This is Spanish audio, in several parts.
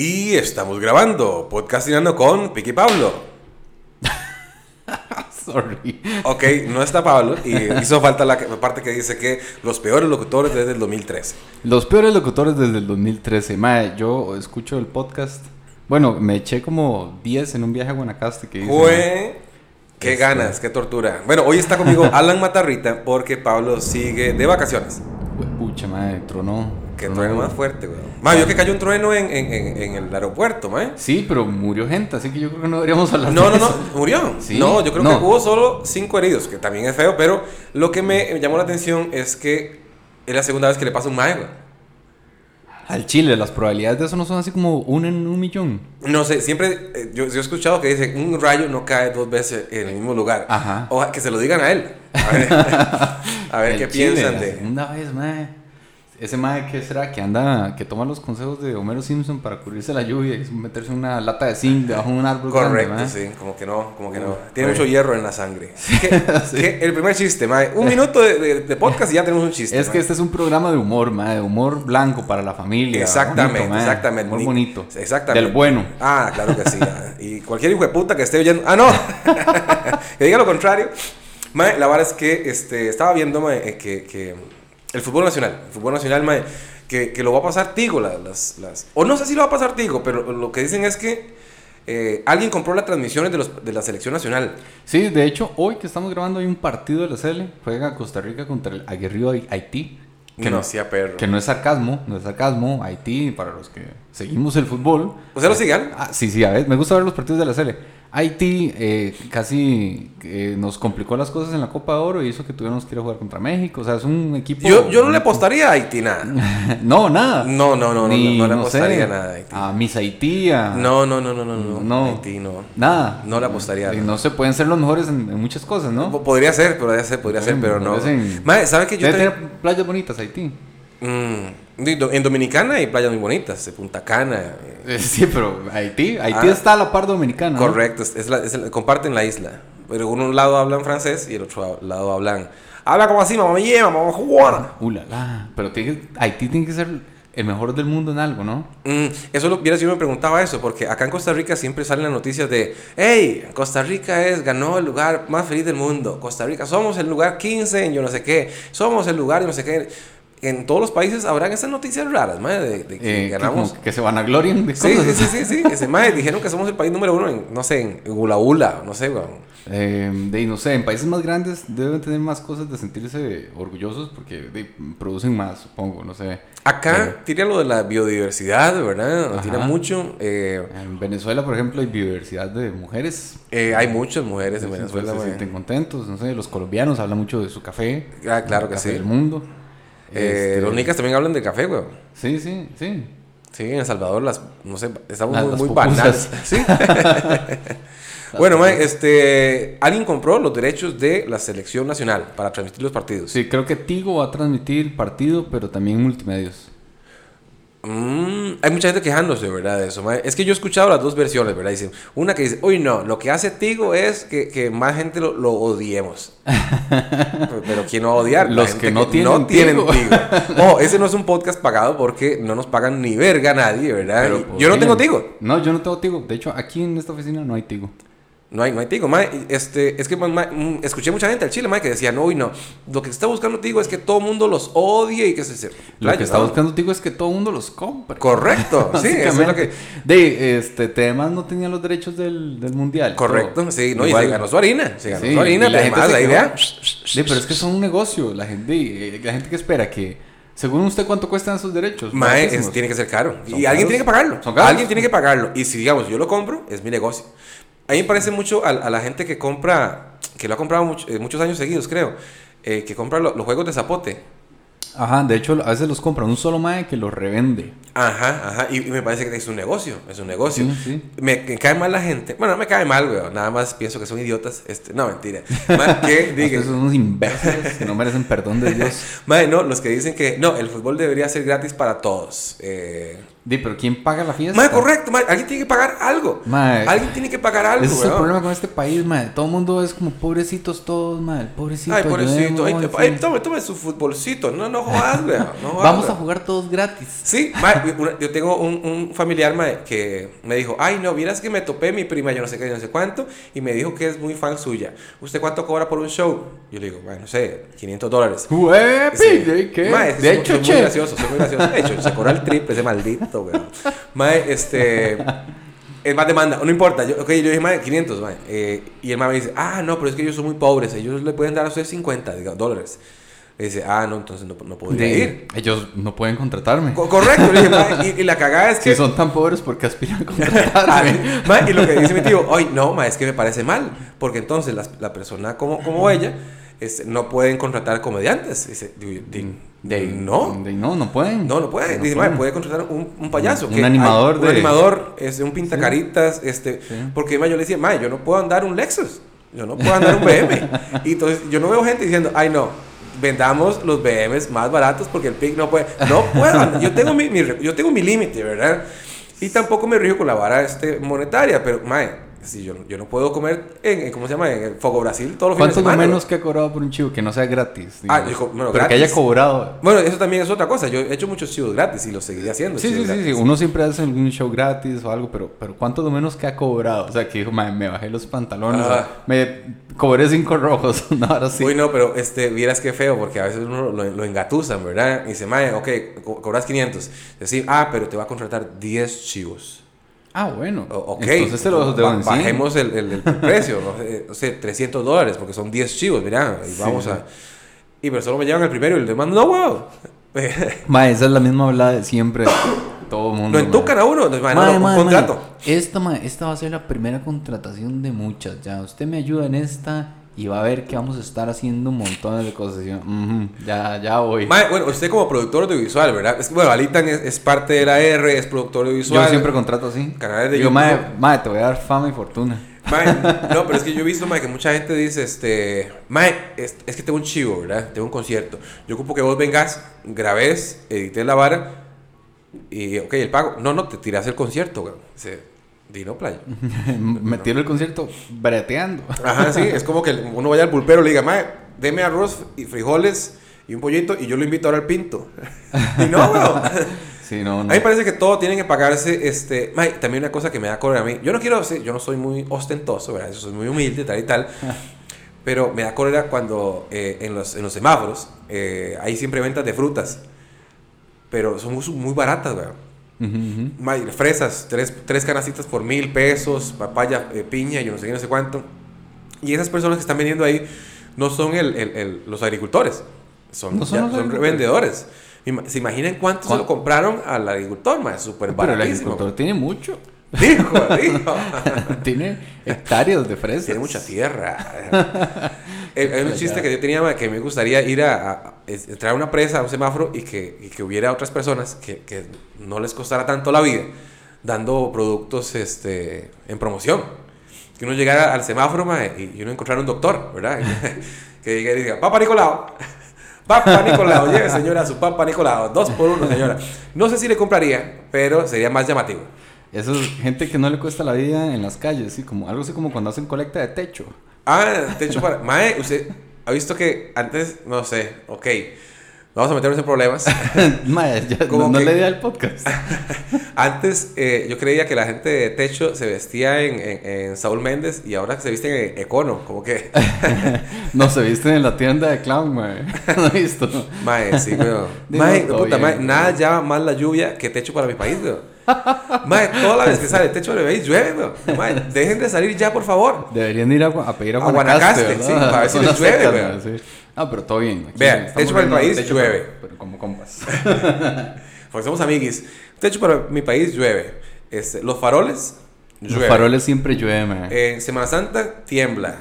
Y estamos grabando, podcastinando con Piqui Pablo. Sorry. Ok, no está Pablo y hizo falta la parte que dice que los peores locutores desde el 2013. Los peores locutores desde el 2013. Mae, yo escucho el podcast. Bueno, me eché como 10 en un viaje a Guanacaste que hice. Fue... Qué Este- ganas, qué tortura. Bueno, hoy está conmigo Alan Matarrita porque Pablo sigue de vacaciones. Pucha, mae, tronó. Que trueno más fuerte, güey. Ma, yo que cayó un trueno en, en- en- en el aeropuerto, ma. Sí, pero murió gente, así que yo creo que no deberíamos hablar No, de no, no, eso. murió. Sí, No, yo creo no. que hubo solo cinco heridos, que también es feo, pero lo que me llamó la atención es que es la segunda vez que le pasa un mae, güey. Al Chile, las probabilidades de eso no son así como una en un millón. No sé, siempre eh, yo, yo he escuchado que dice un rayo no cae dos veces en el mismo lugar. Ajá. O que se lo digan a él. A ver, a ver qué Chile, piensan de. segunda vez, mae. Ese mae, ¿qué será? Que anda, que toma los consejos de Homero Simpson para cubrirse la lluvia y meterse una lata de zinc debajo de un árbol Correcto, grande, sí, como que no, como que no. Tiene mucho hierro en la sangre. El primer chiste, mae. Un minuto de, de- de podcast y ya tenemos un chiste. Es que este es un programa de humor, mae, de humor blanco para la familia. Exactamente, bonito, exactamente. Humor Ni- bonito. Exactamente. Del bueno. Ah, claro que sí. y cualquier hijo de puta que esté oyendo. Ah, no. que diga lo contrario. Mae, la verdad es que este, estaba viendo mae, eh, que, que el fútbol nacional, el fútbol nacional, mae, que, que lo va a pasar Tigo. la- las, las, o no sé si lo va a pasar Tigo, pero lo que dicen es que eh, alguien compró las transmisiones de, los, de la selección nacional. Sí, de hecho, hoy que estamos grabando hay un partido de la CL. Juega Costa Rica contra el aguerrido Haití. Que no, sea perro. que no es sarcasmo, no es sarcasmo. Haití, para los que seguimos el fútbol. ¿Usted lo sigan? Ah, sí, sí, a ver, me gusta ver los partidos de la CL. Haití eh, casi eh, nos complicó las cosas en la Copa de Oro y hizo que tuviéramos que ir a jugar contra México. O sea, es un equipo. Yo, yo no le apostaría a Haití nada. no, nada. No, no, no, no, Ni, no, no le sé, apostaría nada a Haití. A Miss Haití, a- No, no, no, no, no, no. No. Haití no. Nada. No le apostaría. Y no se pueden ser los mejores en, en muchas cosas, ¿no? Po- Podría ser, podría ser, podría ser, pero no. parecen- Mae, ¿sabe que yo Debe tener playas bonitas Haití. Mm, en Dominicana hay playas muy bonitas, de Punta Cana. eh, Eh, Sí, pero Haití, Haití Ah. está a la par dominicana. ¿no? Correcto, es, es la- es comparten la isla. Pero un lado hablan francés y el otro lado hablan. Habla como así, mamá me lleva, mamá juana. Uh, la, la. Pero tiene que- Haití tiene que ser el mejor del mundo en algo, ¿no? Mm, eso lo vieras, yo me preguntaba eso, porque acá en Costa Rica siempre salen las noticias de, hey, Costa Rica es, ganó el lugar más feliz del mundo. Costa Rica, somos el lugar 15 en yo no sé qué, somos el lugar, yo no sé qué. En todos los países habrán esas noticias raras, madre, de, de que Eh, ganamos. que se van a glorian de Sí, sí, sí, sí, sí. Ese mae dijeron que somos el país número uno en, no sé, en Gula Gula, no sé, weón. Eh, de, no sé, en países más grandes deben tener más cosas de sentirse orgullosos porque de, producen más, supongo, no sé. Acá tira lo de la biodiversidad, ¿verdad? Tira mucho. eh, En Venezuela, por ejemplo, hay biodiversidad de mujeres. eh, hay muchas mujeres en Venezuela, se sienten contentos, no sé, los colombianos hablan mucho de su café. Ah, claro que café sí. del mundo. Eh, Este, Los nicas también hablan de café, weón. Sí, sí, sí. Sí, en El Salvador las, no sé, estamos Las- muy, las muy banales. Sí. bueno, mae, este, alguien compró los derechos de la selección nacional para transmitir los partidos. Sí, creo que Tigo va a transmitir partido, pero también multimedios. Mm, hay mucha gente quejándose, ¿verdad? De eso. mae. Es que yo he escuchado las dos versiones, ¿verdad? Dicen, una que dice, uy, no, lo que hace Tigo es que, que más gente lo, lo odiemos. pero, pero ¿quién no va a odiar? La Los que no tienen Tigo. Ojo, ese no es un podcast pagado porque no nos pagan ni verga nadie, ¿verdad? Pero yo no tengo Tigo. No, yo no tengo Tigo. De hecho, aquí en esta oficina no hay Tigo. No hay, no hay Tigo, mae. Este, es que mae, mm, escuché mucha gente al Chile, mae, que decía, no, uy, no. Lo que está buscando Tigo es que todo el mundo los odie y que se... se Lo que está ¿no? buscando Tigo es que todo el mundo los compre. Correcto, sí, eso es lo que... De, este, además no tenía los derechos del, del mundial. Correcto, todo. sí, no, y Igual- se ganó su harina, se ganó Sí, su harina, y la gente quedó- vea. Sí, pero es que son un negocio. La gente, eh, la gente que espera que, según usted, ¿cuánto cuestan esos derechos? Mae, es- tiene que ser caro. Y Son alguien caros. tiene que pagarlo. Son caros. Alguien tiene que pagarlo. Y si, digamos, yo lo compro, es mi negocio. A mí me parece mucho a, a la gente que compra, que lo ha comprado mucho- eh, muchos años seguidos, creo, eh, que compra lo- los juegos de zapote. Ajá, de hecho, a veces los compra un solo mae que los revende. Ajá, ajá. Y, y me parece que es un negocio. Es un negocio. Sí, sí. Me, me cae mal la gente. Bueno, no me cae mal, güey. Nada más pienso que son idiotas. Este, no, mentira. Ma, que digan- son unos imbéciles que no merecen perdón de Dios. Mae, no, los que dicen que no, el fútbol debería ser gratis para todos. Eh, Di, pero ¿quién paga la fiesta? Mae, correcto, mae, alguien tiene que pagar algo. Mae. Alguien tiene que pagar algo, Ese es el problema con este país, madre. Todo el mundo es como pobrecitos todos, madre. Pobrecito. Ay, pobrecito. Ay, ay, tome, tome su futbolcito. No, no jodas, weón. No jodas, Vamos a jugar todos gratis. Sí, una- yo tengo un, un familiar mae, que me dijo, ay no, vieras que me topé mi prima, yo no sé qué, yo no sé cuánto, y me dijo que es muy fan suya. ¿Usted cuánto cobra por un show? Yo le digo, bueno, no sé, 500 dólares. Sí. ¿De qué? Mae, de soy- hecho, muy che. gracioso, soy muy gracioso. De hecho, se cobra el triple, ese maldito, weón. Mae, este. Es más demanda, no importa. Yo, ok, yo dije, mae, 500, mae. Eh, y el mae me dice, ah, no, pero es que ellos son muy pobres. Ellos le pueden dar a usted 50 diga, dólares. Le dice, ah, no, entonces no, no podría De- ir. ellos no pueden contratarme. Co- correcto, le dije, y, y la cagada es que. Si son tan pobres, ¿por qué aspiran a contratarme? y lo que dice mi tío, ay, no, mae, es que me parece mal. Porque entonces la, la persona como, como ella este, no pueden contratar comediantes. Dice, De, no. de- no, no pueden. No, no puede. No Dice, pueden. "Mae, puede contratar un, un payaso. Un que animador hay- de- Un animador, este, un pintacaritas, este... Sí. Porque yo le decía, mae, yo no puedo andar un Lexus. Yo no puedo andar un BM. y entonces yo no veo gente diciendo, ay, no, vendamos los BMs más baratos porque el PIC no puede... No puedo. andar. Yo tengo mi, mi- yo tengo mi límite, ¿verdad? Y tampoco me rijo con la vara este, monetaria, pero, mae... Si yo, yo no puedo comer en, en- ¿cómo se llama? En el Fogo Brasil todos los fines ¿Cuánto de semana. menos que ha cobrado por un chivo que no sea gratis? Ah, digamos? dijo, bueno, Pero que gratis. haya cobrado. Bueno, eso también es otra cosa. Yo he hecho muchos chivos gratis y los seguiré haciendo. Sí, sí, chivos sí, sí. gratis. Uno siempre hace algún show gratis o algo, pero, pero ¿cuánto menos que ha cobrado? O sea, que dijo, "Mae, me bajé los pantalones, Ah. me cobré cinco rojos, no, ahora sí. Uy, no, pero este, vieras qué feo, porque a veces uno lo, lo engatusan, ¿verdad? Y dice, mae, ok, co- cobras 500. Decir, ah, pero te va a contratar 10 chivos. Ah, bueno. O- ok, Entonces te los ba- en 100. bajemos el, el- el precio, no sé, o sea, 300 dólares, porque son 10 chivos, mira, y Sí, vamos sí. a... Y pero solo me llevan el primero y el demás, no, wow. Mae, esa es la misma hablada de siempre. Todo el mundo. Lo entucan a uno, mae, no, un contrato. Esta, esta va a ser la primera contratación de muchas ya. Usted me ayuda en esta y va a ver que vamos a estar haciendo un montón de cosas. Yo, "Ujú, ya, ya voy. Mae, bueno, usted como productor audiovisual, ¿verdad? Es bueno, Alitan es, es parte de la R, es productor audiovisual. Yo siempre contrato así. Canales de mae, mae, te voy a dar fama y fortuna. Mae, no, pero es que yo he visto, mae, que mucha gente dice, este, mae, es, es que tengo un chivo, ¿verdad? Tengo un concierto. Yo ocupo que vos vengas, grabes, edites la vara y, ok, el pago. No, no, te tiras el concierto, güey. Dino Playa. Me tiro el concierto breteando. Ajá, sí, es como que uno vaya al pulpero y le diga, mae, deme arroz y frijoles y un pollito y yo lo invito ahora al pinto. y no, güey. Sí, no, A no. mí me parece que todo tiene que pagarse, este, mae, también una cosa que me da cólera a mí, yo no quiero, ser- yo no soy muy ostentoso, ¿verdad? Yo soy muy humilde, tal y tal, pero me da cólera cuando eh, en, los, en los semáforos eh, hay siempre ventas de frutas, pero son muy, muy baratas, Mae, fresas, tres, tres canastitas por mil pesos, papaya, eh, piña, yo no sé qué, no sé cuánto. Y esas personas que están vendiendo ahí no son el, el- el- los agricultores, son, No son ya- los son agricultores. vendedores. ¿Se imaginan cuánto se ¿Cuán- lo compraron al agricultor? mae? Súper Pero el baratísimo. agricultor tiene mucho. Dijo, dijo. tiene hectáreas de fresas. Tiene mucha tierra. Eh, Hay un chiste que yo tenía que me gustaría ir a, a- es- traer una presa a un semáforo y que, y que hubiera otras personas que, que no les costara tanto la vida dando productos este, en promoción. Que uno llegara al semáforo mae, y, y uno encontrara un doctor, ¿verdad? que diga, y diga, Papa Nicolau. Papa Nicolau, lleve señora su Papa Nicolau, dos por uno señora. No sé si le compraría, pero sería más llamativo. Eso es gente que no le cuesta la vida en las calles, ¿sí? como, algo así como cuando hacen colecta de techo. Ah, techo para. Mae, usted ha visto que antes, no sé, ok. Vamos a meternos en problemas. Mae, ya, Como no, que- la idea del podcast. Antes eh, yo creía que la gente de techo se vestía en, en, en Saúl Méndez y ahora se visten en Econo. Como que. No se visten en la tienda de clown, mae. No he visto. Mae, sí. Digo, Mae, puta, bien, mae, nada llama más la lluvia que techo para mi país, weón. Mae, toda la vez que sale techo para mi país llueve, weón. Mae, dejen de salir ya, por favor. Deberían ir a, a pedir a A Guanacaste, Guanacaste, sí, para ver si les llueve, weón. sí. Ah, pero todo bien. Aquí Vea, estamos techo para el país, techo, llueve. Pero, pero como compas. Porque somos amiguis. Techo para mi país llueve. Este, los faroles, Los llueve. faroles siempre llueven, mae. En Semana Santa tiembla.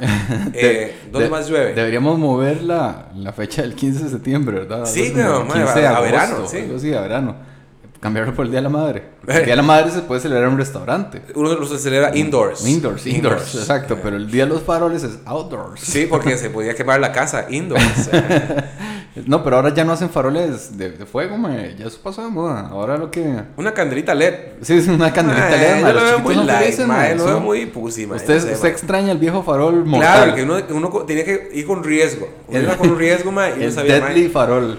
De- Eh, ¿Dónde de- más llueve? Deberíamos mover la, la fecha del 15 de septiembre, ¿verdad? Sí, Algo así como pero, mae, 15 de a- a verano, sí. algo así, a verano. Cambiarlo por el Día de la Madre. El Día de la Madre se puede celebrar en un restaurante. Uno los celebra indoors. Indoors, indoors, exacto. Eh, Pero el Día de los faroles es outdoors. Sí, porque se podía quemar la casa indoors. No, pero ahora ya no hacen faroles de, de fuego, mae. Ya eso pasó de moda. Ahora lo que. Una candelita LED. Sí, es una candelita Mae, LED, mae. yo lo veo muy son light, felices, mae, mae. lo veo muy pussy, mae, Usted, no sé, usted extraña el viejo farol mortal. Claro, que uno, uno tenía que ir con riesgo. Uno El- iba con riesgo, mae, y no el sabía, mae, deadly farol.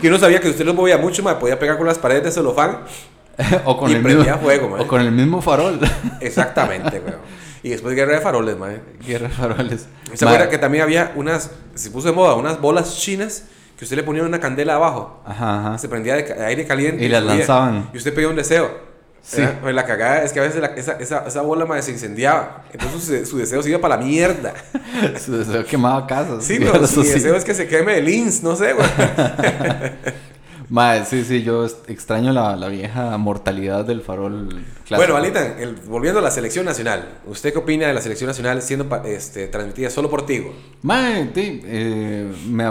Que uno sabía que usted lo movía mucho, mae, podía pegar con las paredes de celofán. o con Y el mismo, fuego. O con el mismo farol. Exactamente, weón. Y después guerra de faroles, mae. Guerra de faroles. ¿Se acuerda que también había unas, se puso de moda, unas bolas chinas que usted le ponía una candela abajo? Ajá, ajá. Se prendía de aire caliente. Y las subía. lanzaban. Y usted pedía un deseo. Pues La cagada es que a veces la- esa, esa, esa bola mae, se incendiaba. Entonces su, su deseo se iba para la mierda. Su deseo quemaba casas. Sí, ahora su deseo es que se queme el INS, no sé, güey. Mae, sí, sí, yo extraño la, la vieja mortalidad del farol clásico. Bueno, Alita, el- volviendo a la selección nacional. ¿Usted qué opina de la selección nacional siendo este, transmitida solo por Tigo? Mae, sí, eh, me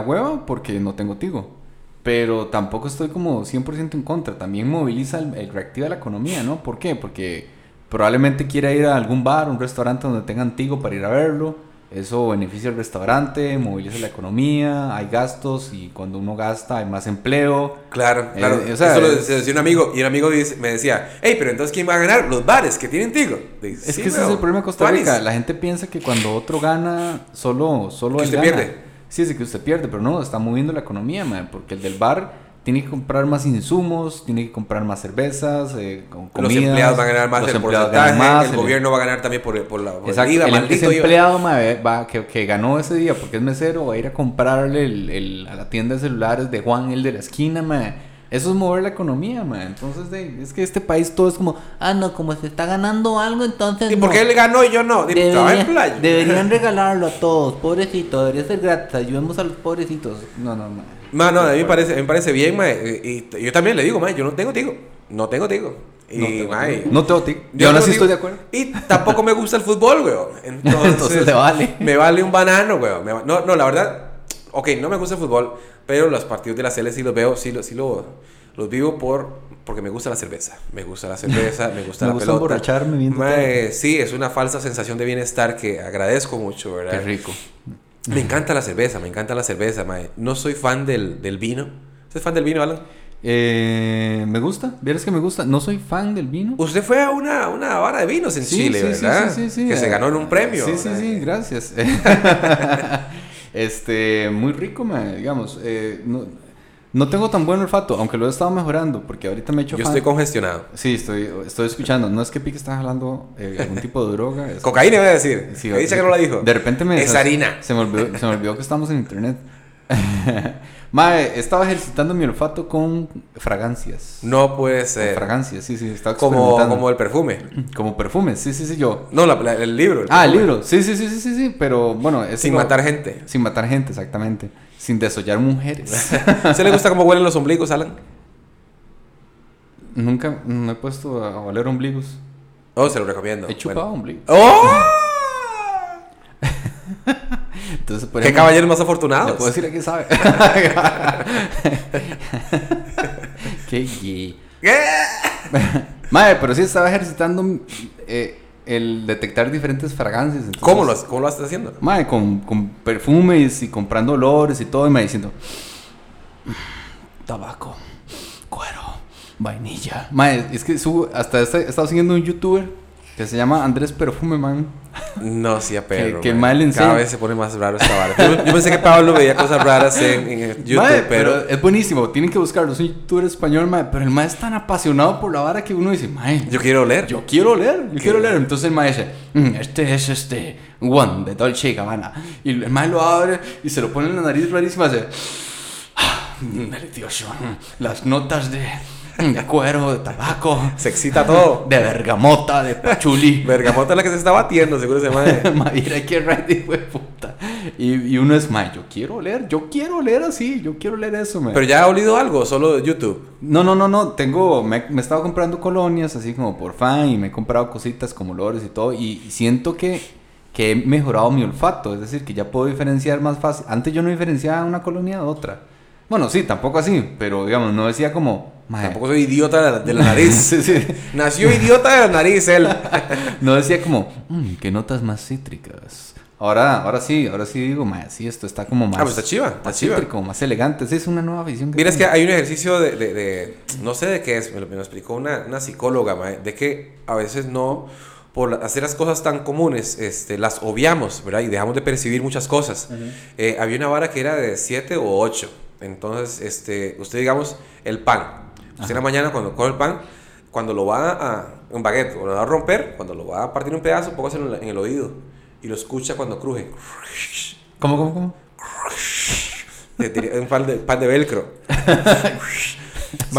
porque no tengo Tigo. Pero tampoco estoy como 100% en contra. También moviliza, el, el- reactiva la economía, ¿no? ¿Por qué? Porque probablemente quiera ir a algún bar, un restaurante donde tengan Tigo para ir a verlo. Eso beneficia al restaurante, moviliza la economía, hay gastos y cuando uno gasta hay más empleo. Claro, Eh, claro. o sea, Eso lo decía un amigo. Y un amigo dice- me decía, hey, pero entonces ¿quién va a ganar? Los bares que tienen Tigo. Dice, Es "Sí, que ese es el problema de Costa tuanis". Rica. La gente piensa que cuando otro gana, solo, solo él gana. pierde. Sí, es que usted pierde, pero no, está moviendo la economía, porque el del bar tiene que comprar más insumos, tiene que comprar más cervezas, eh, con Los comidas. empleados van a ganar más los el empleados porcentaje, más, el, gobierno va a ganar también por, por la por el Exacto, IVA, el, ese empleado va, que, que ganó ese día porque es mesero va a ir a comprarle el, a la tienda de celulares de Juan, el de la esquina, ma. Eso es mover la economía, ma. Entonces, de- es que este país todo es como, ah, no, como se está ganando algo, entonces ¿Y no. por qué él ganó y yo no? Debería- playa. deberían regalarlo a todos, pobrecito, debería ser gratis, ayudemos a los pobrecitos. No, no, no. Ma, no, a mí me parece, me parece bien, ma, y, y yo también le digo, ma, yo no tengo tigo. No tengo tigo. Y, No tengo tigo. No tengo tigo. yo no digo- estoy de acuerdo. Y tampoco me gusta el fútbol, weón. Entonces, Entonces le vale. Me vale un banano, weón. Va- no, no, la verdad, ok, no me gusta el fútbol, pero los partidos de la CL sí los veo, sí, los- sí lo, los vivo por, porque me gusta la cerveza. Me gusta la cerveza, me gusta Me la gusta pelota. emborracharme viendo sí, es una falsa sensación de bienestar que agradezco mucho, ¿verdad? Qué rico. Me encanta la cerveza, me encanta la cerveza, mae. No soy fan del, del vino. ¿Usted es fan del vino, Alan? Eh, me gusta, vieras que me gusta. No soy fan del vino. Usted fue a una, una vara de vinos en Chile, ¿verdad? Que se ganó en un premio. Sí, sí, sí, gracias. este, muy rico, man, digamos. eh, no, no tengo tan buen olfato, aunque lo he estado mejorando, porque ahorita me he hecho Yo fan- estoy congestionado. Sí, estoy, estoy escuchando. No es que Pique está jalando eh, algún tipo de droga. es- Cocaína, voy a decir. Sí, que dice que no la dijo. De repente me... Es harina. Se me olvidó, se me olvidó que estamos en internet. Mae, estaba ejercitando mi olfato con fragancias. No puede Con ser. fragancias, sí, sí, estaba Como, como el perfume. Como perfumes, sí, sí, sí, yo. No, la- la- el libro. Ah, el perfume. libro, sí, sí, sí, sí, sí, sí, pero bueno, es Sin matar gente. Sin matar gente, exactamente. Sin desollar mujeres. ¿Se le gusta cómo huelen los ombligos, Alan? Nunca me he puesto a oler ombligos. Oh, se lo recomiendo. He chupado Bueno. ombligos. ¡Oh! Entonces, por ¡Qué ejemplo, caballeros más Le afortunados! puedo decir a quién sabe. Qué gay. ¿Qué? Madre, pero sí estaba ejercitando eh, el detectar diferentes fragancias. entonces- ¿Cómo lo, ¿Cómo lo estás haciendo? Madre, con, con perfumes y comprando olores y todo, y me diciendo: "Mm, tabaco, cuero, vainilla. Madre, es que subo, hasta he estado siguiendo un youtuber que se llama Andrés Perfume Man. No, sí, a perro. que mal enseña. Cada vez se pone más raro esta vara. Yo, yo pensé que Pablo veía cosas raras en, en YouTube, pero... es buenísimo, tienen que buscarlo. Es un youtuber español, pero el mae es tan apasionado por la vara que uno dice: Mae, Yo quiero oler. Yo quiero leer, yo quiero leer. Entonces el mae dice, "Mm, este es este One de Dolce y Gabbana. Y el mae lo abre y se lo pone en la nariz rarísima. Hace, "Ah, delicioso. Las notas de, de cuero, de tabaco, Se excita todo. de bergamota, de pachuli. Bergamota es la que se está batiendo, seguro ese madre. Madre, qué hijo de puta. Y, y uno es, mae, yo quiero leer, yo quiero leer así, yo quiero leer eso, mae. Pero ya ha olido algo, solo YouTube. No, no, no, no. Tengo, me, me he estado comprando colonias así como por fan y me he comprado cositas como olores y todo. Y siento que, que he mejorado mi olfato. Es decir, que ya puedo diferenciar más fácil. Antes yo no diferenciaba una colonia de otra. Bueno, sí, tampoco así. Pero digamos, no decía como. "Mae". Tampoco soy idiota de la, de la nariz. Sí, sí. Nació idiota de la nariz él. No decía como. "Mm, qué notas más cítricas. Ahora, ahora sí, ahora sí digo, mae, sí, esto está como más. Ah, pues está chiva, está más chiva. cítrico, más elegante. Sí, es una nueva visión. Mira, es que hay un ejercicio de, de- de- no sé de qué es, me lo, me lo explicó una, una psicóloga, mae, de que a veces no, por hacer las cosas tan comunes, este, las obviamos, ¿verdad? Y dejamos de percibir muchas cosas. Eh, había una vara que era de 7 o 8. Entonces, este, usted, digamos, el pan. Usted en la mañana cuando coge el pan, cuando lo va a, un baguette, o lo va a romper, cuando lo va a partir un pedazo, póngase en el, oído. Y lo escucha cuando cruje. ¿Cómo, cómo, cómo? Un pan de, pan de velcro.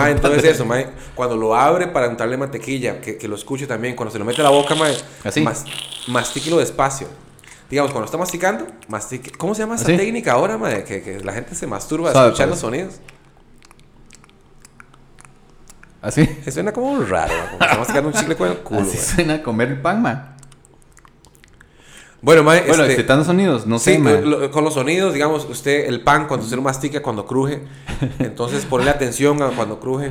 Entonces eso, cuando lo abre para untarle mantequilla, que, que lo escuche también, cuando se lo mete a la boca, mae, Así. mas- mastíquelo despacio. Digamos, cuando está masticando, mastique. ¿Cómo se llama esa Así. técnica ahora, mae? Que, que la gente se masturba Suave, escuchando pues. sonidos. Así. Que suena como raro, mae, como está masticando un chicle con el culo. Así suena a comer el pan, mae. Bueno, mae, Bueno, este, sonidos, no Sí, sé, lo- con los sonidos, digamos, usted, el pan, cuando usted lo mastica, cuando cruje, entonces ponle atención a cuando cruje.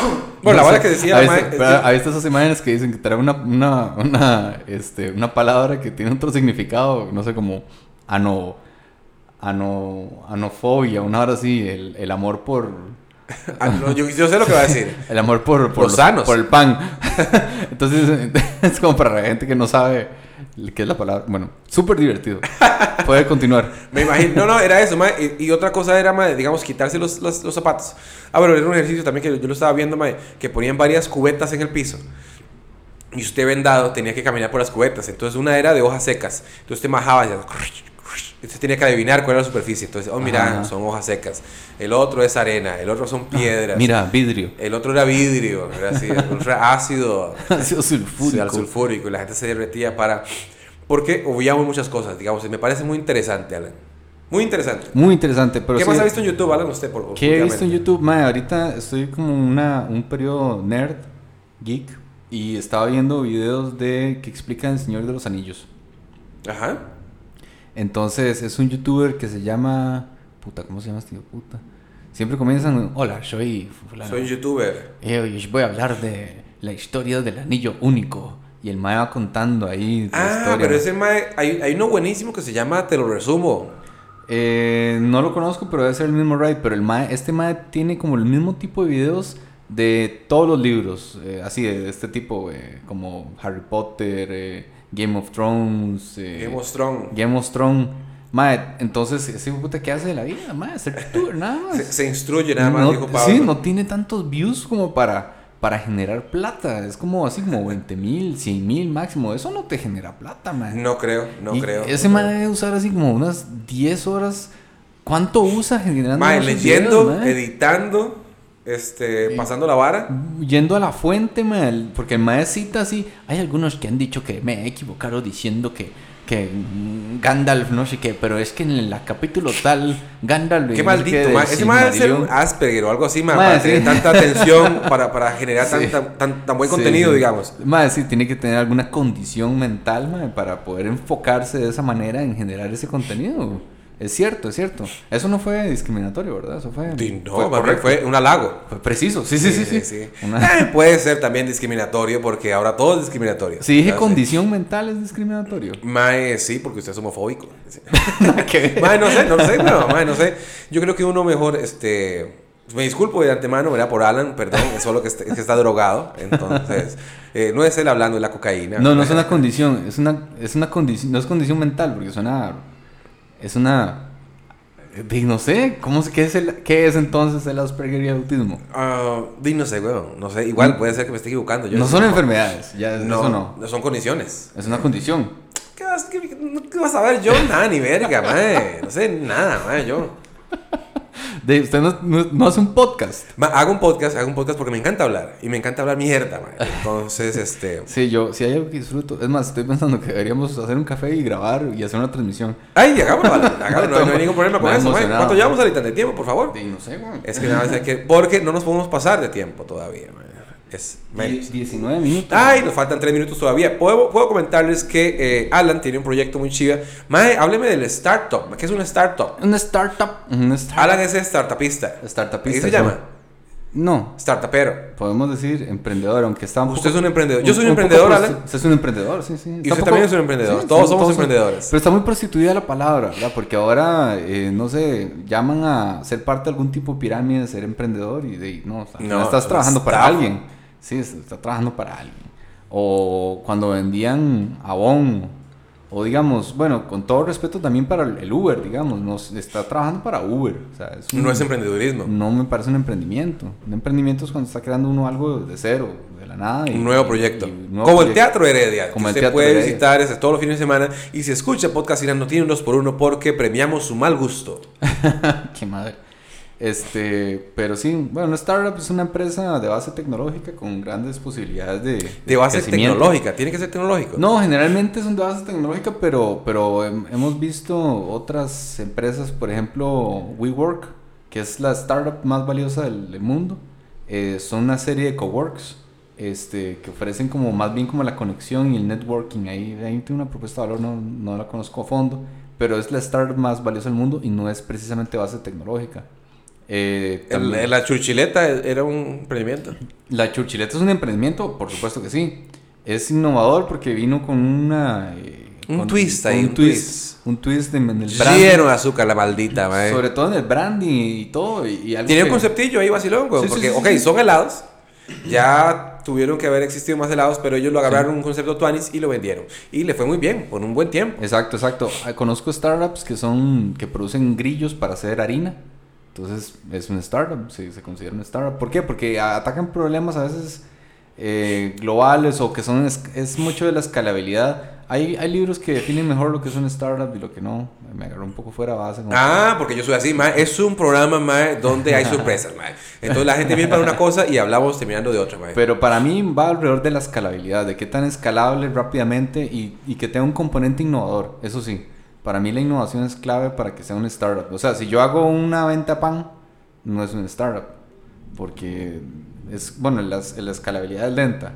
Bueno, la No sé, que decía, ¿ha la visto, mae, pero ¿ha visto esas imágenes que dicen que trae una, una, una, este, una palabra que tiene otro significado, no sé, como ano, ano, anofobia, una hora así, el, el amor por, Ah, no, yo, yo sé lo que va a decir. el amor por, por Los sanos. por el pan. Entonces, es como para la gente que no sabe qué es la palabra. Bueno, súper divertido. Puede continuar. Me imagino. No, no, era eso, mae. Y, otra cosa era, mae, digamos, quitarse los, los, zapatos. Ah, bueno, era un ejercicio también que yo lo estaba viendo, mae, que ponían varias cubetas en el piso. Y usted vendado tenía que caminar por las cubetas. Entonces una era de hojas secas. Entonces usted majaba y usted tenía que adivinar cuál era la superficie. Entonces, oh, mira, Ajá. son hojas secas. El otro es arena. El otro son piedras. Mira, vidrio. El otro era vidrio. Era así. El otro era ácido. Ácido Sí, sulfúrico. al sulfúrico y la gente se derretía para... Porque obviamos muchas cosas, digamos, y me parece muy interesante, Alan. Muy interesante. Muy interesante, pero ¿Qué sí- más ha visto en YouTube, Alan, usted? Por, ¿Qué he visto en? YouTube? Mae, ahorita estoy como una, un periodo nerd, geek, y estaba viendo videos de que explican El Señor de los Anillos. Ajá. Entonces, es un youtuber que se llama... Puta, ¿cómo se llama este puta? Siempre comienzan... Hola, soy... fulano. Soy un youtuber. Eh, hoy os voy a hablar de la historia del anillo único. Y el mae va contando ahí la Ah, historia. pero ese mae, hay, hay uno buenísimo que se llama Te lo resumo. Eh, no lo conozco, pero debe ser el mismo Raid. Pero el mae, este mae tiene como el mismo tipo de videos de todos los libros. eh, así, de este tipo, eh, como Harry Potter, eh, Game of Thrones, eh, Game of Thrones. Game of Thrones. Entonces, ese puta, ¿qué hace de la vida? Mae, ser youtuber, nada más. Se, se instruye nada más, No- dijo Pablo. sí, no tiene tantos views como para, para generar plata. Es como así como 20 mil, 100 mil máximo. Eso no te genera plata, man. No creo, no Y creo. Ese no man creo. debe usar así como unas 10 horas. ¿Cuánto usa generando esos leyendo, videos, editando, este, pasando la vara. Yendo a la fuente, man, porque el mae cita así. Hay algunos que han dicho que me he equivocado diciendo que, que mm, Gandalf no sé qué, pero es que en la capítulo tal, Gandalf. Qué maldito, mae. Ese debe ser un. Asperger o algo así, Mae, para sí. tener tanta atención, para, para generar Sí. tan, tan, buen Sí, contenido, digamos. Mae, sí, tiene que tener alguna condición mental, mae, para poder enfocarse de esa manera en generar ese contenido. Es cierto, es cierto. Eso no fue discriminatorio, ¿verdad? Eso fue. Sí, no, fue, correcto. un halago. Fue preciso. Sí, sí, sí. sí, Una- Eh, puede ser también discriminatorio porque ahora todo es discriminatorio. Si dije condición mental es discriminatorio. Mae, sí, porque usted es homofóbico. Mae, no sé, no lo sé, pero, mae, no sé. Yo creo que uno mejor, este... Me disculpo de antemano, ¿verdad? Por Alan, perdón, es solo que, está- que está drogado. Entonces, eh, no es él hablando de la cocaína. No, no es una condición. Es una, es una condición. No es condición mental, porque suena. Es una. de- No sé, ¿cómo se, qué, es el, ¿qué es entonces el Asperger y el autismo? Di, no sé, weón. No sé, igual puede ser que me esté equivocando. Yo no son enfermedades, ya No, eso no. no son condiciones. Es una condición. ¿Qué vas, qué- qué vas a ver yo? Nada, ni verga, mae. No sé nada, mae, yo. De, usted no, no- no hace un podcast. Ma, hago un podcast, hago un podcast porque me encanta hablar. Y me encanta hablar mierda. Entonces, este... Sí, yo, si hay algo que disfruto. Es más, estoy pensando que deberíamos hacer un café y grabar y hacer una transmisión. Ay, hagámoslo, vale, hagámoslo, no, no hay ningún problema con eso. ¿Cuánto llevamos ahorita de tiempo, por favor? Sí, no sé, güey. Es que nada más hay que... Porque no nos podemos pasar de tiempo todavía, mae. Es... mae. Die- 19 minutos. Ay, nos faltan tres minutos todavía. Puedo, puedo comentarles que eh, Alan tiene un proyecto muy chido. Mae, hábleme del startup. ¿Qué es un startup? Una startup. Una startup. Alan es startupista. Startupista. ¿Qué se llama? No. Startupero. Podemos decir emprendedor, aunque está un Usted es un emprendedor. Yo soy un emprendedor, Alan. Usted es un emprendedor, sí, sí. Y usted también es un emprendedor. sí, Todos sí, somos emprendedores. Pero está muy prostituida la palabra, ¿verdad? Porque ahora, eh, no sé, llaman a ser parte de algún tipo de pirámide, de ser emprendedor y de, no, al final No, estás trabajando para alguien. Sí, es- está trabajando para alguien. O cuando vendían Avon, o digamos, bueno, con todo respeto también para el el Uber, digamos, no, está trabajando para Uber. O sea, es un- No es emprendedurismo. no me parece un emprendimiento. Un emprendimiento es cuando está creando uno algo de cero, de la nada. y- Un nuevo y- proyecto. y un nuevo Como el proyecto. Teatro Heredia. Como que el usted Teatro puede Heredia. visitar ese todos los fines de semana. Y si escucha Podcast Irán, no tiene un dos por uno porque premiamos su mal gusto. Qué madre. Este, pero sí, bueno, una startup es una empresa de base tecnológica con grandes posibilidades de, De base tecnológica. Tiene que ser tecnológico. No, generalmente son de base tecnológica, pero, pero hem- hemos visto otras empresas, por ejemplo, WeWork, que es la startup más valiosa del, del mundo. Eh, son una serie de coworks este, que ofrecen como más bien como la conexión y el networking. Ahí, ahí tiene una propuesta de valor, no, no la conozco a fondo, pero es la startup más valiosa del mundo y no es precisamente base tecnológica. Eh, El- la churchileta era un emprendimiento. la churchileta es un emprendimiento, por supuesto que sí. Es innovador porque vino con una... eh, Un con- twist ahí, Un un twist. Un twist en, el branding. De azúcar, la maldita, mae. Sobre todo en el branding y todo. Y, y algo Tiene un que- conceptillo ahí vacilón, güey, Sí, porque, sí, ok, sí. son helados. Ya tuvieron que haber existido más helados, pero ellos lo agarraron un concepto Tuanis y lo vendieron. Y le fue muy bien, por un buen tiempo. Exacto, exacto. Ah, Conozco startups que son que producen grillos para hacer harina. Entonces es una startup, sí, se considera una startup. ¿Por qué? Porque atacan problemas a veces eh, globales o que son es, es mucho de la escalabilidad. Hay, hay libros que definen mejor lo que es una startup y lo que no. Me agarró un poco fuera base. Ah, porque yo soy así, mae. Es un programa, donde hay sorpresas, mae. Entonces la gente viene para una cosa y hablamos terminando de otra, mae. Pero para mí va alrededor de la escalabilidad, de qué tan escalable rápidamente y, y que tenga un componente innovador. Eso sí, para mí la innovación es clave para que sea una startup. O sea, si yo hago una venta pan, no es una startup. Porque es, bueno, la, la escalabilidad es lenta.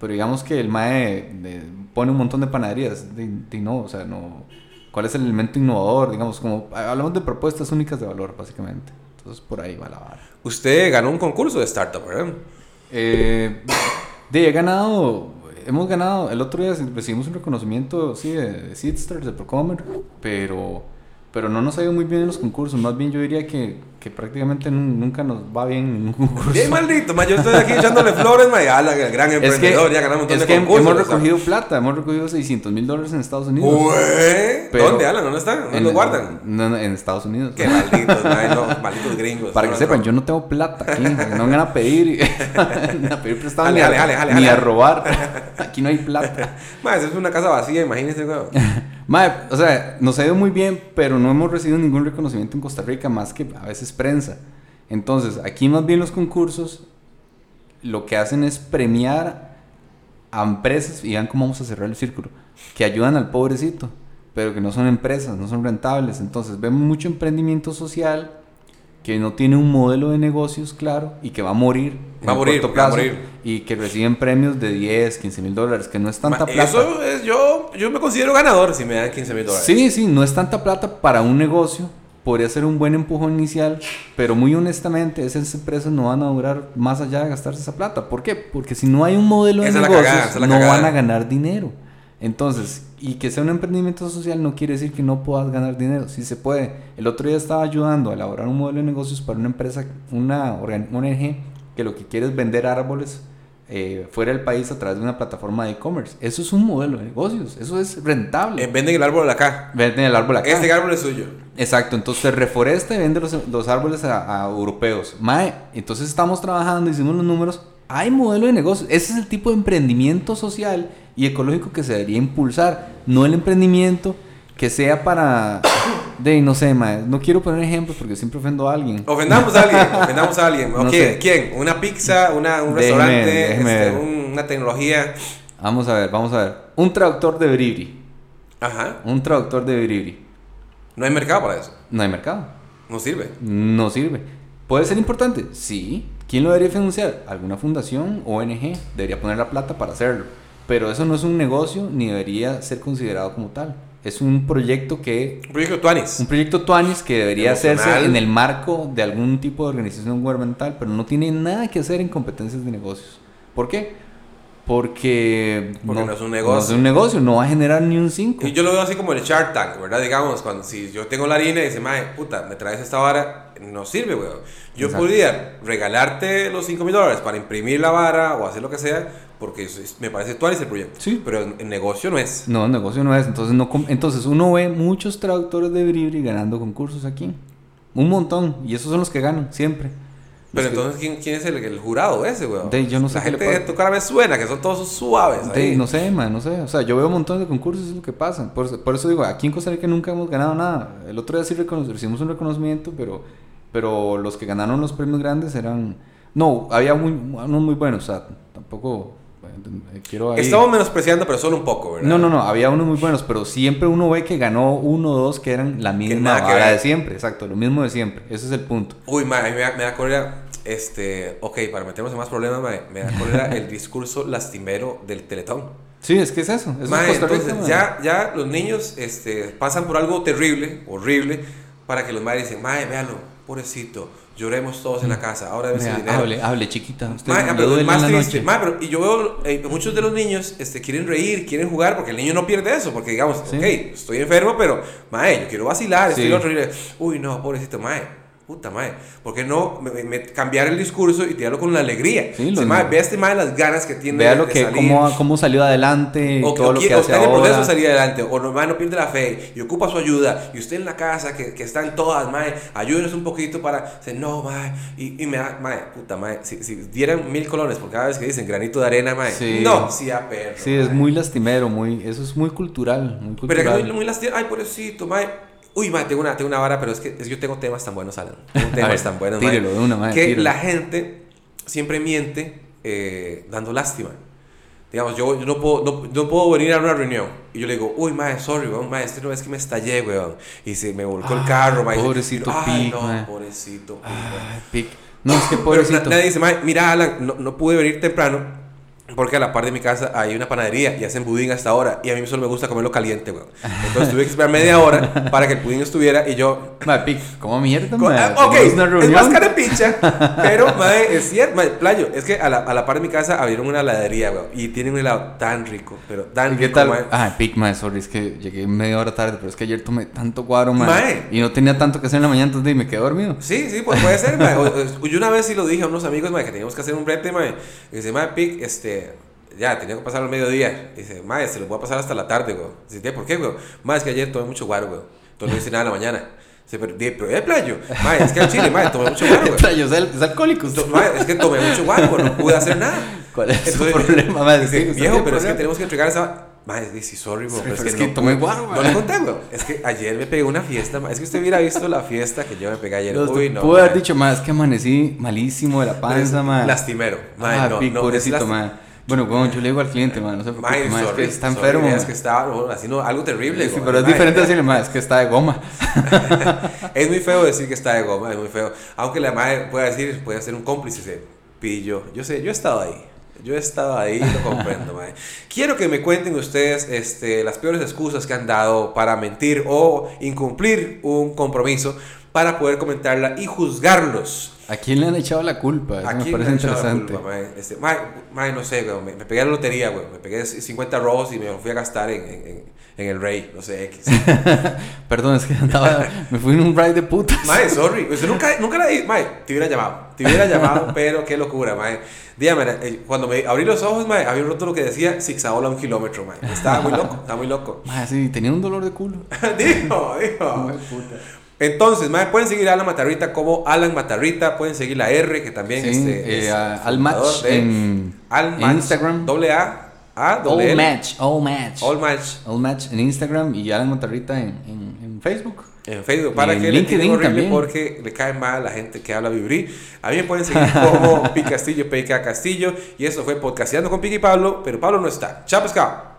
Pero digamos que el MAE de- pone un montón de panaderías. De, de no, o sea, no. ¿Cuál es el elemento innovador? Digamos, como hablamos de propuestas únicas de valor, básicamente. Entonces por ahí va la vara. Usted ganó un concurso de startup, ¿verdad? Eh, de, he ganado, hemos ganado, el otro día recibimos un reconocimiento, sí, de, de de Procomer, pero, pero no nos ha ido muy bien en los concursos, más bien yo diría que, que prácticamente nun- nunca nos va bien en ningún concurso. Bien maldito, mae. Yo estoy aquí echándole flores, mae. Ah, la gran es que, emprendedor, ya ganamos un montón es de que concursos. hemos recogido plata, hemos recogido 600 mil dólares en Estados Unidos. Pero- ¿Dónde, Alan? ¿Dónde están? ¿Dónde En- lo guardan? No, no, en Estados Unidos. Qué malditos, mae. No, malditos gringos. Para que sepan, yo no tengo plata aquí. No vengan a pedir, a pedir prestado Jale, ni, a, jale, jale, ni a robar. Aquí no hay plata. Mae, eso es una casa vacía, imagínense, güey. Mae, o sea, nos ha ido muy bien, pero no hemos recibido ningún reconocimiento en Costa Rica más que a veces prensa. Entonces, aquí más bien los concursos lo que hacen es premiar a empresas, y vean cómo vamos a cerrar el círculo, que ayudan al pobrecito, pero que no son empresas, no son rentables. Entonces, vemos mucho emprendimiento social que no tiene un modelo de negocios claro y que va a morir. en Va a morir, corto va a plazo, morir. Y que reciben premios de 10, 15 mil dólares, que no es tanta Ma- plata. Eso es, yo, yo me considero ganador si me dan 15 mil dólares. Sí, sí, no es tanta plata para un negocio. Podría ser un buen empujón inicial, pero muy honestamente esas empresas no van a durar más allá de gastarse esa plata. ¿Por qué? Porque si no hay un modelo de Esa negocios, cagada, no cagada. van a ganar dinero. Entonces, y que sea un emprendimiento social no quiere decir que no puedas ganar dinero. Sí se puede. El otro día estaba ayudando a elaborar un modelo de negocios para una empresa, una ONG, que lo que quiere es vender árboles eh, fuera del país a través de una plataforma de e-commerce. Eso es un modelo de negocios. Eso es rentable. Eh, venden el árbol de acá. Venden el árbol acá. Este árbol es suyo. Exacto, entonces se reforesta y vende los, los árboles a, a europeos. Mae, entonces estamos trabajando, hicimos los números. Hay modelo de negocio. Ese es el tipo de emprendimiento social y ecológico que se debería impulsar. No el emprendimiento que sea para. De, no sé, mae. No quiero poner ejemplos porque siempre ofendo a alguien. Ofendamos a alguien, ofendamos a alguien. No ¿O sé. ¿Quién? ¿Una pizza? Una, ¿Un Déjeme, restaurante? déjeme este, ¿Una tecnología? Vamos a ver, vamos a ver. Un traductor de Bribri. Ajá. Un traductor de Bribri. No hay mercado para eso. No hay mercado. No sirve. No sirve. ¿Puede ser importante? Sí. ¿Quién lo debería financiar? Alguna fundación, ONG, debería poner la plata para hacerlo. Pero eso no es un negocio ni debería ser considerado como tal. Es un proyecto que... Un proyecto Tuanis. Un proyecto Tuanis que debería hacerse en el marco de algún tipo de organización gubernamental, pero no tiene nada que hacer en competencias de negocios. ¿Por qué? Porque, Porque no es un negocio. No es un negocio, no va a generar ni un 5. Y yo lo veo así como el Shark Tank, ¿verdad? Digamos, cuando si yo tengo la harina y dice, mae, puta, me traes esta vara, no sirve, weón. Yo Exacto. podría regalarte los 5 mil dólares para imprimir la vara o hacer lo que sea, porque me parece Tuanis el proyecto. Sí. Pero el, negocio no es. No, el negocio no es. Entonces, no entonces uno ve muchos traductores de Bribri ganando concursos aquí. Un montón. Y esos son los que ganan, siempre. Pero entonces, ¿quién, quién es el, el jurado ese, weón? De- yo no sé La gente de tu cara me suena, que son todos suaves. de- ahí. no sé, man, no sé. O sea, yo veo un montón de concursos, es lo que pasa. Por, eso- por eso digo, aquí en Costa Rica nunca hemos ganado nada. El otro día sí recibimos un reconocimiento, pero, pero los que ganaron los premios grandes eran... No, había muy, unos muy buenos, o sea, tampoco... Quiero ahí- Estamos menospreciando, pero solo un poco, ¿verdad? No, no, no, había unos muy buenos, pero siempre uno ve que ganó uno o dos que eran la misma vara de siempre, exacto, lo mismo de siempre, ese es el punto. Uy, ma, a mí me da, me da cólera, este, ok, para meternos en más problemas, ma, me da cólera el discurso lastimero del Teletón. Sí, es que es eso, eso Ma, es entonces, ya, ya los niños este, pasan por algo terrible, horrible, para que los madres dicen, mae, véalo, pobrecito, lloremos todos en la casa, ahora debe dinero. hable, hable, chiquita. Usted le pero duele más en la triste. noche. Pero- y yo veo, eh, muchos de los niños este, quieren reír, quieren jugar, porque el niño no pierde eso, porque digamos, Sí. ok, estoy enfermo, pero, mae, yo quiero vacilar, estoy Sí. otro, y le- uy, no, pobrecito, mae, puta, mae, ¿por qué no me- me- cambiar el discurso y tirarlo con la alegría? Sí, Sí, lo- mae, ve a este mae las ganas que tiene Vea lo de que, cómo, cómo salió adelante, O, todo o lo que o hace está en el proceso ahora. de salir adelante, o no, mae, no pierde la fe y ocupa su ayuda, y usted en la casa que, que están todas, mae, ayúdenos un poquito para, decir, no, mae, y, y me da, mae, puta, mae, si, si dieran mil colones por cada vez que dicen granito de arena, mae, Sí. no, sí a perro. Sí, es mae. muy lastimero, muy, eso es muy cultural, muy Pero cultural. es que muy, muy lastima, ay, pobrecito, mae. Uy, mae, tengo una, tengo una vara, pero es que, es que yo tengo temas tan buenos, Alan. Tengo temas ver, tan buenos, mae, tírelo una, mae, Que tírelo. la gente siempre miente eh, dando lástima. Digamos, yo, yo no, puedo, no, no puedo venir a una reunión y yo le digo, uy, mae, sorry, weón, mae, este no es que me estallé, weón. Y se me volcó el Ay, carro, mae. y- pobrecito Ay, Pic, no, pobrecito Pic, pic. No, es que Pero pobrecito. na- nadie dice, mae, mira, Alan, no, no pude venir temprano porque a la par de mi casa hay una panadería y hacen budín hasta ahora y a mí solo me gusta comerlo caliente, weón. Entonces tuve que esperar media hora para que el pudín estuviera y yo... Mae, pic, ¿cómo mierda, Co- mae? ah, ok, es más carepicha, pero, mae, es cierto, mae, playo, es que a la, a la par de mi casa abrieron una heladería, weón, y tienen un helado tan rico, pero tan ¿Y qué rico, tal? mae. Ah, pic, mae, sorry, es que llegué media hora tarde, pero es que ayer tomé tanto cuadro, mae. Mae. Y no tenía tanto que hacer en la mañana, entonces me quedé dormido. Sí, sí, pues puede ser. O- o- Yo una vez sí lo dije a unos amigos, mae, que teníamos que hacer un brete, mae. Y dice, mae, Pic, este, ya, tenía que pasar al mediodía. Dice, mae, se lo voy a pasar hasta la tarde, güey. Dice, "¿Tía, ¿por qué, güey? Mae, es que ayer tomé mucho guaro, güey. Entonces no hice nada en la mañana. Dice, pero, pero, eh, playo. Mae, es que al chile, mae, tomé mucho guaro, güey. Playo, es, al- es alcohólico. mae, es que tomé mucho guaro, güey, no pude hacer nada. ¿Cuál es su Entonces, problema, mae? Dice, viejo, pero es que problema. tenemos que entregar esa... Mae, dice, sorry, Sorry, pero pero es que no tomé pude". guaro, No le conté, güey. Es que ayer me pegué una fiesta, mae. Es que usted hubiera visto la fiesta que yo me pegué ayer. Usted Uy, no, Pudo haber dicho, mae, es que amanecí malísimo de la panza, mae. Lastimero. Mae, Ah, no, no, pobrecito, mae. Bueno, bueno, yo le digo al cliente, mae, no sé por qué, es sorry, que está sorry, enfermo, Es mae. que está no, haciendo algo terrible. Sí, güey. pero es diferente eh, decirle, mae, es que está de goma. Es muy feo decir que está de goma, es muy feo. Aunque la madre pueda decir, puede ser un cómplice, se pillo. Yo sé, yo he estado ahí. Yo he estado ahí lo comprendo, mae. Quiero que me cuenten ustedes este, las peores excusas que han dado para mentir o incumplir un compromiso para poder comentarla y juzgarlos. ¿A quién le han echado la culpa? Eso me parece me han echado la interesante. culpa, mae. Este, mae, mae, no sé, güey, me, me pegué a la lotería, güey. Me pegué 50 rojos y me lo fui a gastar en, en, el Rey, no sé, X. Perdón, es que andaba, me fui en un ride de putas. Mae, sorry. Usted nunca, nunca la. Mae, te hubiera llamado. Te hubiera llamado, pero qué locura, mae. Dígame, eh, cuando me abrí los ojos, mae, había un rótulo que decía zigzagola un kilómetro, mae. Estaba muy loco, estaba muy loco. Mae, sí, tenía un dolor de culo. dijo, dijo. Entonces, pueden seguir a Alan Matarrita como Alan Matarrita. Pueden seguir la R, que también Sí, este, eh, es al match de en, Al en Match, Instagram. Doble A, A, doble All L. match, all match. All Match. All match en Instagram y Alan Montarrita en, en, en Facebook. En Facebook, para en que le LinkedIn tiren horrible también. porque le cae mal a la gente que habla vibrí. A mí me pueden seguir como Pi Castillo, PK Castillo. Y eso fue Podcasteando con Piqui y Pablo, pero Pablo no está. Chao, pescado.